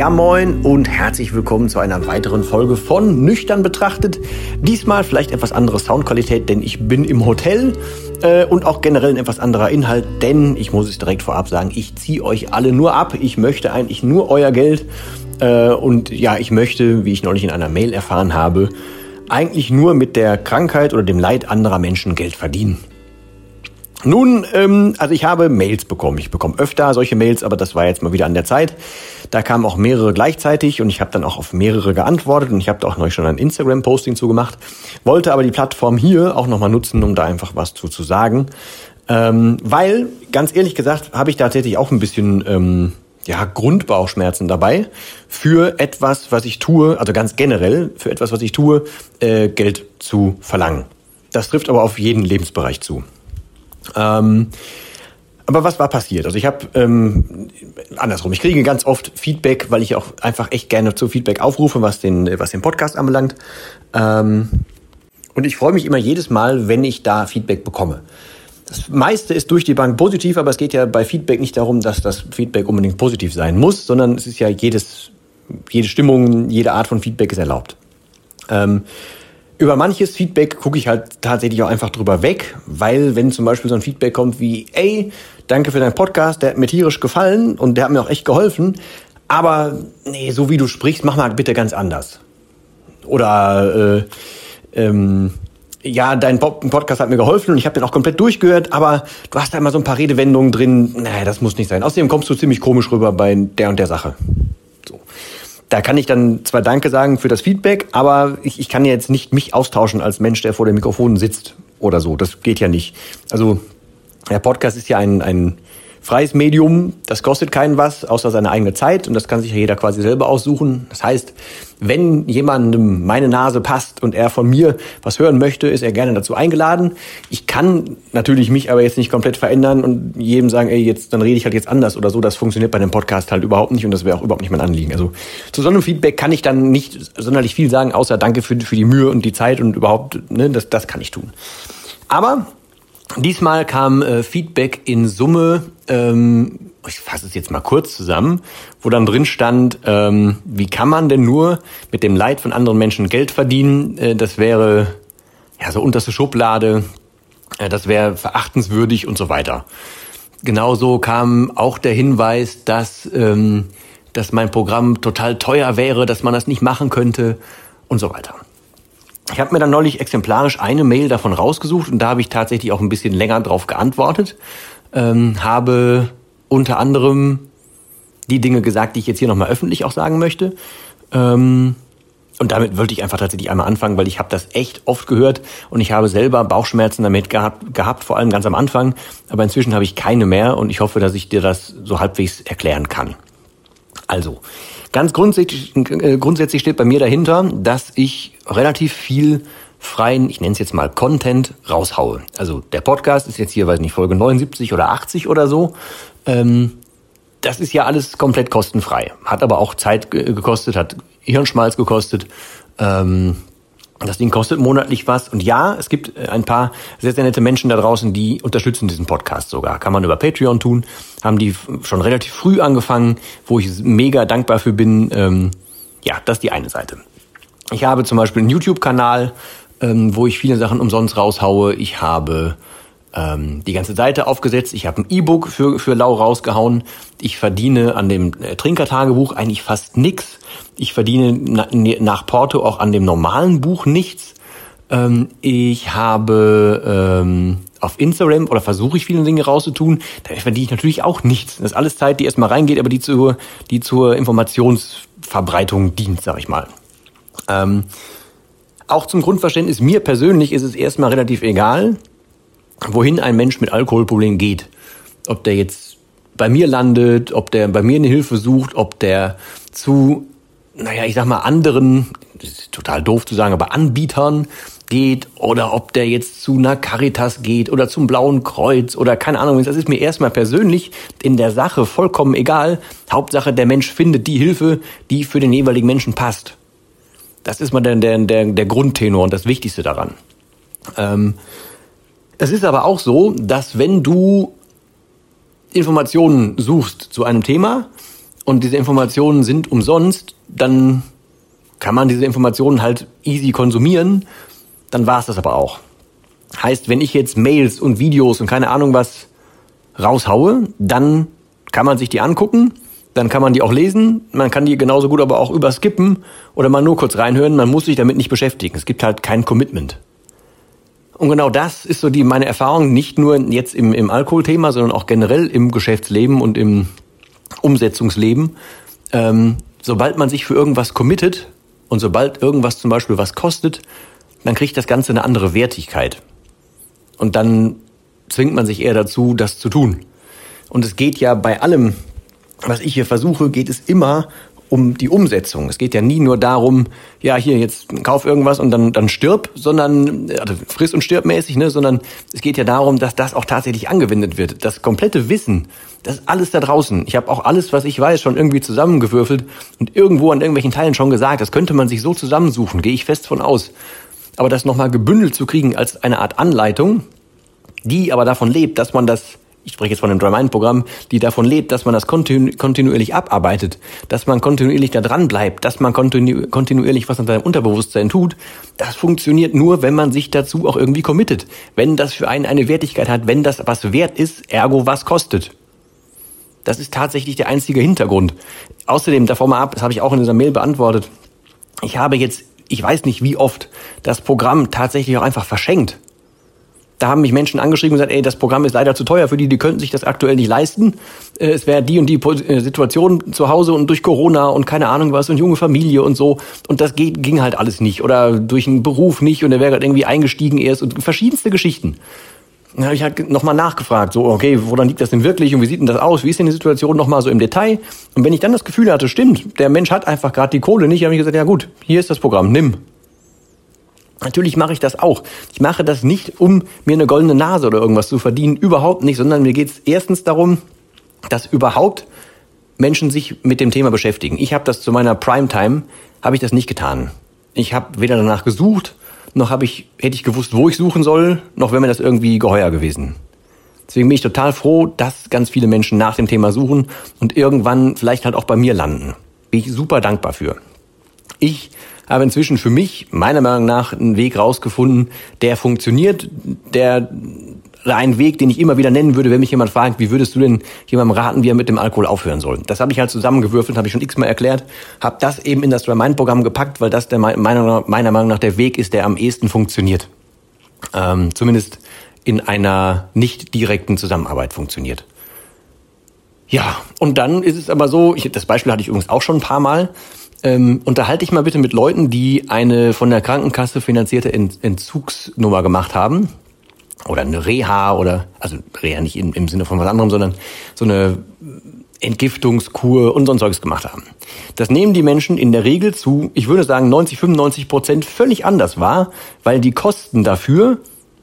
Ja moin und herzlich willkommen zu einer weiteren Folge von Nüchtern betrachtet. Diesmal vielleicht etwas andere Soundqualität, denn ich bin im Hotel äh, und auch generell ein etwas anderer Inhalt, denn ich muss es direkt vorab sagen, ich ziehe euch alle nur ab. Ich möchte eigentlich nur euer Geld äh, und ja, ich möchte, wie ich neulich in einer Mail erfahren habe, eigentlich nur mit der Krankheit oder dem Leid anderer Menschen Geld verdienen. Nun, ähm, also ich habe Mails bekommen. Ich bekomme öfter solche Mails, aber das war jetzt mal wieder an der Zeit. Da kamen auch mehrere gleichzeitig und ich habe dann auch auf mehrere geantwortet und ich habe da auch noch schon ein Instagram-Posting zugemacht. Wollte aber die Plattform hier auch nochmal nutzen, um da einfach was zu, zu sagen. Ähm, weil, ganz ehrlich gesagt, habe ich tatsächlich auch ein bisschen ähm, ja, Grundbauchschmerzen dabei für etwas, was ich tue, also ganz generell für etwas, was ich tue, äh, Geld zu verlangen. Das trifft aber auf jeden Lebensbereich zu. Ähm, aber was war passiert? Also ich habe ähm, andersrum. Ich kriege ganz oft Feedback, weil ich auch einfach echt gerne zu Feedback aufrufe, was den was den Podcast anbelangt. Ähm, und ich freue mich immer jedes Mal, wenn ich da Feedback bekomme. Das meiste ist durch die Bank positiv, aber es geht ja bei Feedback nicht darum, dass das Feedback unbedingt positiv sein muss, sondern es ist ja jedes, jede Stimmung, jede Art von Feedback ist erlaubt. Ähm, über manches Feedback gucke ich halt tatsächlich auch einfach drüber weg, weil wenn zum Beispiel so ein Feedback kommt wie, ey, danke für deinen Podcast, der hat mir tierisch gefallen und der hat mir auch echt geholfen, aber nee, so wie du sprichst, mach mal bitte ganz anders. Oder äh, ähm, ja, dein Podcast hat mir geholfen und ich habe den auch komplett durchgehört, aber du hast da immer so ein paar Redewendungen drin, nee, das muss nicht sein. Außerdem kommst du ziemlich komisch rüber bei der und der Sache. Da kann ich dann zwar Danke sagen für das Feedback, aber ich, ich kann jetzt nicht mich austauschen als Mensch, der vor dem Mikrofon sitzt oder so. Das geht ja nicht. Also der Podcast ist ja ein, ein freies Medium, das kostet keinen was, außer seine eigene Zeit und das kann sich ja jeder quasi selber aussuchen. Das heißt, wenn jemandem meine Nase passt und er von mir was hören möchte, ist er gerne dazu eingeladen. Ich kann natürlich mich aber jetzt nicht komplett verändern und jedem sagen, ey, jetzt dann rede ich halt jetzt anders oder so. Das funktioniert bei dem Podcast halt überhaupt nicht und das wäre auch überhaupt nicht mein Anliegen. Also zu so einem Feedback kann ich dann nicht sonderlich viel sagen, außer danke für, für die Mühe und die Zeit und überhaupt, ne, das, das kann ich tun. Aber Diesmal kam äh, Feedback in Summe, ähm, ich fasse es jetzt mal kurz zusammen, wo dann drin stand, ähm, wie kann man denn nur mit dem Leid von anderen Menschen Geld verdienen? Äh, das wäre ja so unterste Schublade, äh, das wäre verachtenswürdig und so weiter. Genauso kam auch der Hinweis, dass, ähm, dass mein Programm total teuer wäre, dass man das nicht machen könnte und so weiter. Ich habe mir dann neulich exemplarisch eine Mail davon rausgesucht und da habe ich tatsächlich auch ein bisschen länger drauf geantwortet. Ähm, habe unter anderem die Dinge gesagt, die ich jetzt hier nochmal öffentlich auch sagen möchte. Ähm, und damit wollte ich einfach tatsächlich einmal anfangen, weil ich habe das echt oft gehört und ich habe selber Bauchschmerzen damit gehabt, gehabt, vor allem ganz am Anfang. Aber inzwischen habe ich keine mehr und ich hoffe, dass ich dir das so halbwegs erklären kann. Also, Ganz grundsätzlich, äh, grundsätzlich steht bei mir dahinter, dass ich relativ viel freien, ich nenne es jetzt mal Content, raushaue. Also der Podcast ist jetzt hier, weiß nicht, Folge 79 oder 80 oder so. Ähm, das ist ja alles komplett kostenfrei. Hat aber auch Zeit gekostet, hat Hirnschmalz gekostet. Ähm, das Ding kostet monatlich was. Und ja, es gibt äh, ein paar sehr, sehr nette Menschen da draußen, die unterstützen diesen Podcast sogar. Kann man über Patreon tun. Haben die schon relativ früh angefangen, wo ich mega dankbar für bin. Ähm, ja, das ist die eine Seite. Ich habe zum Beispiel einen YouTube-Kanal, ähm, wo ich viele Sachen umsonst raushaue. Ich habe ähm, die ganze Seite aufgesetzt. Ich habe ein E-Book für, für Lau rausgehauen. Ich verdiene an dem äh, Trinkertagebuch eigentlich fast nix. Ich verdiene na, nach Porto auch an dem normalen Buch nichts. Ähm, ich habe ähm, auf Instagram oder versuche ich viele Dinge rauszutun, da verdiene ich natürlich auch nichts. Das ist alles Zeit, die erstmal reingeht, aber die zur, die zur Informationsverbreitung dient, sag ich mal. Ähm, auch zum Grundverständnis, mir persönlich ist es erstmal relativ egal, wohin ein Mensch mit Alkoholproblemen geht. Ob der jetzt bei mir landet, ob der bei mir eine Hilfe sucht, ob der zu, naja, ich sag mal, anderen, das ist total doof zu sagen, aber Anbietern geht oder ob der jetzt zu einer Caritas geht oder zum Blauen Kreuz oder keine Ahnung. Das ist mir erstmal persönlich in der Sache vollkommen egal. Hauptsache, der Mensch findet die Hilfe, die für den jeweiligen Menschen passt. Das ist mal der, der, der, der Grundtenor und das Wichtigste daran. Ähm, es ist aber auch so, dass wenn du Informationen suchst zu einem Thema und diese Informationen sind umsonst, dann kann man diese Informationen halt easy konsumieren, dann war es das aber auch. Heißt, wenn ich jetzt Mails und Videos und keine Ahnung was raushaue, dann kann man sich die angucken, dann kann man die auch lesen, man kann die genauso gut aber auch überskippen oder mal nur kurz reinhören, man muss sich damit nicht beschäftigen. Es gibt halt kein Commitment. Und genau das ist so die meine Erfahrung, nicht nur jetzt im, im Alkoholthema, sondern auch generell im Geschäftsleben und im Umsetzungsleben. Ähm, sobald man sich für irgendwas committet und sobald irgendwas zum Beispiel was kostet, dann kriegt das Ganze eine andere Wertigkeit. Und dann zwingt man sich eher dazu, das zu tun. Und es geht ja bei allem, was ich hier versuche, geht es immer um die Umsetzung. Es geht ja nie nur darum, ja, hier jetzt kauf irgendwas und dann, dann stirb, sondern, also friss und stirb mäßig, ne, sondern es geht ja darum, dass das auch tatsächlich angewendet wird. Das komplette Wissen, das ist alles da draußen. Ich habe auch alles, was ich weiß, schon irgendwie zusammengewürfelt und irgendwo an irgendwelchen Teilen schon gesagt. Das könnte man sich so zusammensuchen, gehe ich fest von aus. Aber das nochmal gebündelt zu kriegen als eine Art Anleitung, die aber davon lebt, dass man das ich spreche jetzt von einem Dry-Mind-Programm, die davon lebt, dass man das kontinu kontinuierlich abarbeitet, dass man kontinuierlich da dran bleibt, dass man kontinu kontinuierlich was an seinem Unterbewusstsein tut, das funktioniert nur, wenn man sich dazu auch irgendwie committet. Wenn das für einen eine Wertigkeit hat, wenn das was wert ist, ergo was kostet. Das ist tatsächlich der einzige Hintergrund. Außerdem, davor mal ab, das habe ich auch in dieser Mail beantwortet, ich habe jetzt, ich weiß nicht wie oft, das Programm tatsächlich auch einfach verschenkt da haben mich Menschen angeschrieben und gesagt, ey, das Programm ist leider zu teuer für die, die könnten sich das aktuell nicht leisten. Äh, es wäre die und die äh, Situation zu Hause und durch Corona und keine Ahnung was und junge Familie und so. Und das ging halt alles nicht. Oder durch einen Beruf nicht und er wäre gerade irgendwie eingestiegen erst und verschiedenste Geschichten. Dann habe ich halt nochmal nachgefragt, so, okay, woran liegt das denn wirklich und wie sieht denn das aus? Wie ist denn die Situation nochmal so im Detail? Und wenn ich dann das Gefühl hatte, stimmt, der Mensch hat einfach gerade die Kohle nicht, habe ich gesagt, ja gut, hier ist das Programm, nimm. Natürlich mache ich das auch. Ich mache das nicht, um mir eine goldene Nase oder irgendwas zu verdienen, überhaupt nicht, sondern mir geht es erstens darum, dass überhaupt Menschen sich mit dem Thema beschäftigen. Ich habe das zu meiner Primetime, habe ich das nicht getan. Ich habe weder danach gesucht, noch habe ich, hätte ich gewusst, wo ich suchen soll, noch wäre mir das irgendwie geheuer gewesen. Deswegen bin ich total froh, dass ganz viele Menschen nach dem Thema suchen und irgendwann vielleicht halt auch bei mir landen. Bin ich super dankbar für. Ich habe inzwischen für mich, meiner Meinung nach, einen Weg rausgefunden, der funktioniert, der ein Weg, den ich immer wieder nennen würde, wenn mich jemand fragt, wie würdest du denn jemandem raten, wie er mit dem Alkohol aufhören soll? Das habe ich halt zusammengewürfelt, habe ich schon x-mal erklärt, habe das eben in das Dry Mind Programm gepackt, weil das der, meiner, meiner Meinung nach der Weg ist, der am ehesten funktioniert. Ähm, zumindest in einer nicht direkten Zusammenarbeit funktioniert. Ja, und dann ist es aber so, ich, das Beispiel hatte ich übrigens auch schon ein paar Mal, ähm, unterhalte ich mal bitte mit Leuten, die eine von der Krankenkasse finanzierte Ent Entzugsnummer gemacht haben. Oder eine Reha oder, also Reha nicht im, im Sinne von was anderem, sondern so eine Entgiftungskur und so ein Zeugs gemacht haben. Das nehmen die Menschen in der Regel zu, ich würde sagen 90, 95 Prozent völlig anders wahr, weil die Kosten dafür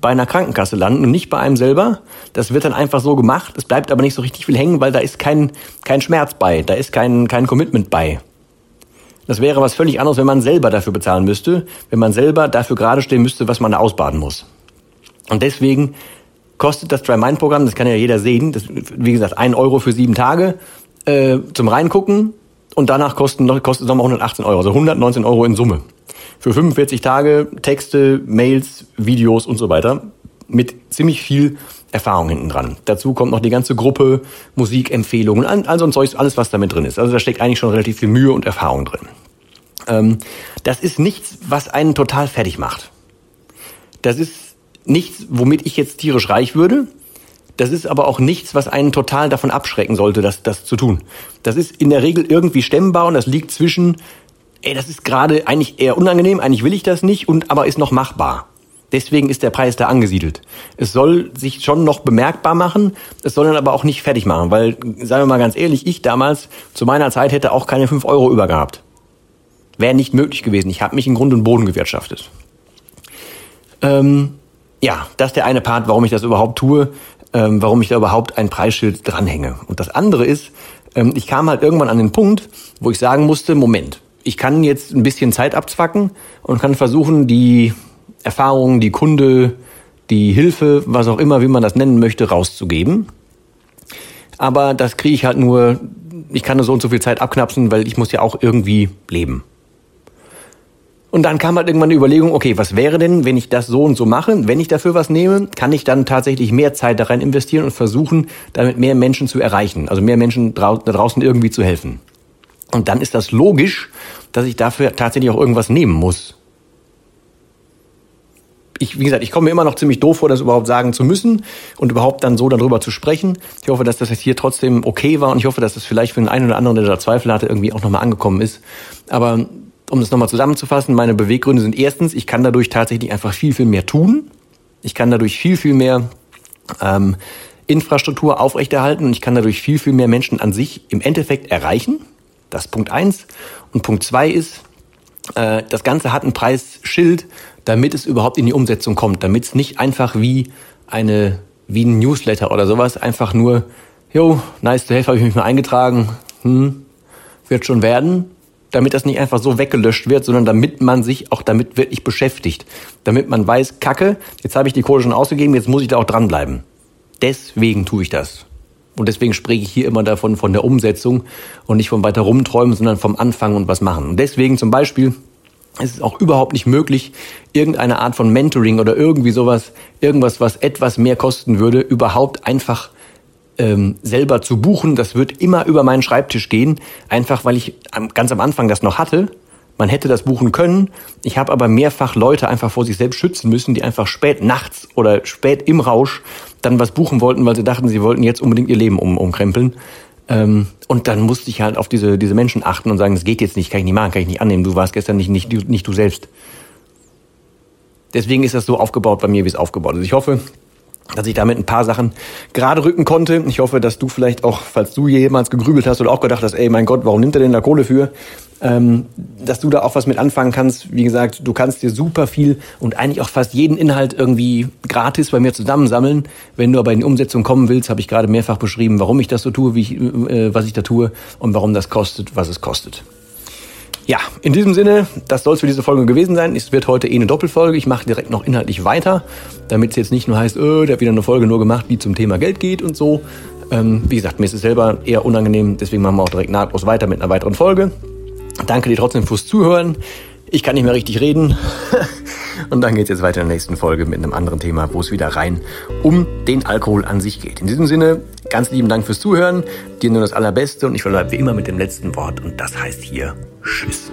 bei einer Krankenkasse landen und nicht bei einem selber. Das wird dann einfach so gemacht. Es bleibt aber nicht so richtig viel hängen, weil da ist kein, kein Schmerz bei, da ist kein, kein Commitment bei. Das wäre was völlig anderes, wenn man selber dafür bezahlen müsste, wenn man selber dafür gerade stehen müsste, was man da ausbaden muss. Und deswegen kostet das Dry-Mind-Programm, das kann ja jeder sehen, das, wie gesagt, ein Euro für sieben Tage äh, zum Reingucken und danach kosten, kostet es nochmal 118 Euro, also 119 Euro in Summe. Für 45 Tage Texte, Mails, Videos und so weiter mit ziemlich viel Erfahrung hinten dran. Dazu kommt noch die ganze Gruppe, Musikempfehlungen, also ein Zeug, alles was damit drin ist. Also da steckt eigentlich schon relativ viel Mühe und Erfahrung drin. Ähm, das ist nichts, was einen total fertig macht. Das ist nichts, womit ich jetzt tierisch reich würde. Das ist aber auch nichts, was einen total davon abschrecken sollte, das, das zu tun. Das ist in der Regel irgendwie stemmbar und das liegt zwischen, ey, das ist gerade eigentlich eher unangenehm, eigentlich will ich das nicht, und aber ist noch machbar. Deswegen ist der Preis da angesiedelt. Es soll sich schon noch bemerkbar machen, es soll dann aber auch nicht fertig machen, weil, sagen wir mal ganz ehrlich, ich damals zu meiner Zeit hätte auch keine fünf Euro übergehabt. Wäre nicht möglich gewesen. Ich habe mich in Grund und Boden gewirtschaftet. Ähm, ja, das ist der eine Part, warum ich das überhaupt tue, ähm, warum ich da überhaupt ein Preisschild dranhänge. Und das andere ist, ähm, ich kam halt irgendwann an den Punkt, wo ich sagen musste, Moment, ich kann jetzt ein bisschen Zeit abzwacken und kann versuchen, die Erfahrungen, die Kunde, die Hilfe, was auch immer, wie man das nennen möchte, rauszugeben. Aber das kriege ich halt nur, ich kann nur so und so viel Zeit abknapsen, weil ich muss ja auch irgendwie leben. Und dann kam halt irgendwann die Überlegung, okay, was wäre denn, wenn ich das so und so mache? Wenn ich dafür was nehme, kann ich dann tatsächlich mehr Zeit da rein investieren und versuchen, damit mehr Menschen zu erreichen, also mehr Menschen da draußen irgendwie zu helfen. Und dann ist das logisch, dass ich dafür tatsächlich auch irgendwas nehmen muss ich, wie gesagt, ich komme mir immer noch ziemlich doof vor, das überhaupt sagen zu müssen und überhaupt dann so darüber zu sprechen. Ich hoffe, dass das jetzt hier trotzdem okay war und ich hoffe, dass das vielleicht für den einen oder anderen, der da Zweifel hatte, irgendwie auch nochmal angekommen ist. Aber um das nochmal zusammenzufassen, meine Beweggründe sind erstens, ich kann dadurch tatsächlich einfach viel, viel mehr tun. Ich kann dadurch viel, viel mehr ähm, Infrastruktur aufrechterhalten und ich kann dadurch viel, viel mehr Menschen an sich im Endeffekt erreichen. Das ist Punkt eins. Und Punkt zwei ist, äh, das Ganze hat ein Preisschild, damit es überhaupt in die Umsetzung kommt, damit es nicht einfach wie eine wie ein Newsletter oder sowas einfach nur, jo, nice to have, habe ich mich mal eingetragen, hm, wird schon werden, damit das nicht einfach so weggelöscht wird, sondern damit man sich auch damit wirklich beschäftigt, damit man weiß, Kacke, jetzt habe ich die Kohle schon ausgegeben, jetzt muss ich da auch dranbleiben. Deswegen tue ich das. Und deswegen spreche ich hier immer davon von der Umsetzung und nicht vom weiter rumträumen, sondern vom Anfangen und was machen. Und deswegen zum Beispiel es ist auch überhaupt nicht möglich, irgendeine Art von Mentoring oder irgendwie sowas, irgendwas, was etwas mehr kosten würde, überhaupt einfach ähm, selber zu buchen. Das wird immer über meinen Schreibtisch gehen, einfach weil ich ganz am Anfang das noch hatte. Man hätte das buchen können. Ich habe aber mehrfach Leute einfach vor sich selbst schützen müssen, die einfach spät nachts oder spät im Rausch dann was buchen wollten, weil sie dachten, sie wollten jetzt unbedingt ihr Leben um, umkrempeln. Ähm, und dann musste ich halt auf diese, diese Menschen achten und sagen, das geht jetzt nicht, kann ich nicht machen, kann ich nicht annehmen. Du warst gestern nicht, nicht, nicht du selbst. Deswegen ist das so aufgebaut bei mir, wie es aufgebaut ist. Ich hoffe, dass ich damit ein paar Sachen gerade rücken konnte. Ich hoffe, dass du vielleicht auch, falls du jemals gegrübelt hast oder auch gedacht hast, ey, mein Gott, warum nimmt er denn da Kohle für? Ähm, dass du da auch was mit anfangen kannst. Wie gesagt, du kannst dir super viel und eigentlich auch fast jeden Inhalt irgendwie gratis bei mir zusammensammeln. Wenn du aber in die Umsetzung kommen willst, habe ich gerade mehrfach beschrieben, warum ich das so tue, wie ich, äh, was ich da tue und warum das kostet, was es kostet. Ja, in diesem Sinne, das soll es für diese Folge gewesen sein. Es wird heute eh eine Doppelfolge. Ich mache direkt noch inhaltlich weiter, damit es jetzt nicht nur heißt, öh, der hat wieder eine Folge nur gemacht, die zum Thema Geld geht und so. Ähm, wie gesagt, mir ist es selber eher unangenehm, deswegen machen wir auch direkt nahtlos weiter mit einer weiteren Folge. Danke dir trotzdem fürs Zuhören. Ich kann nicht mehr richtig reden. Und dann geht es jetzt weiter in der nächsten Folge mit einem anderen Thema, wo es wieder rein um den Alkohol an sich geht. In diesem Sinne, ganz lieben Dank fürs Zuhören. Dir nur das Allerbeste und ich verbleibe wie immer mit dem letzten Wort und das heißt hier Tschüss.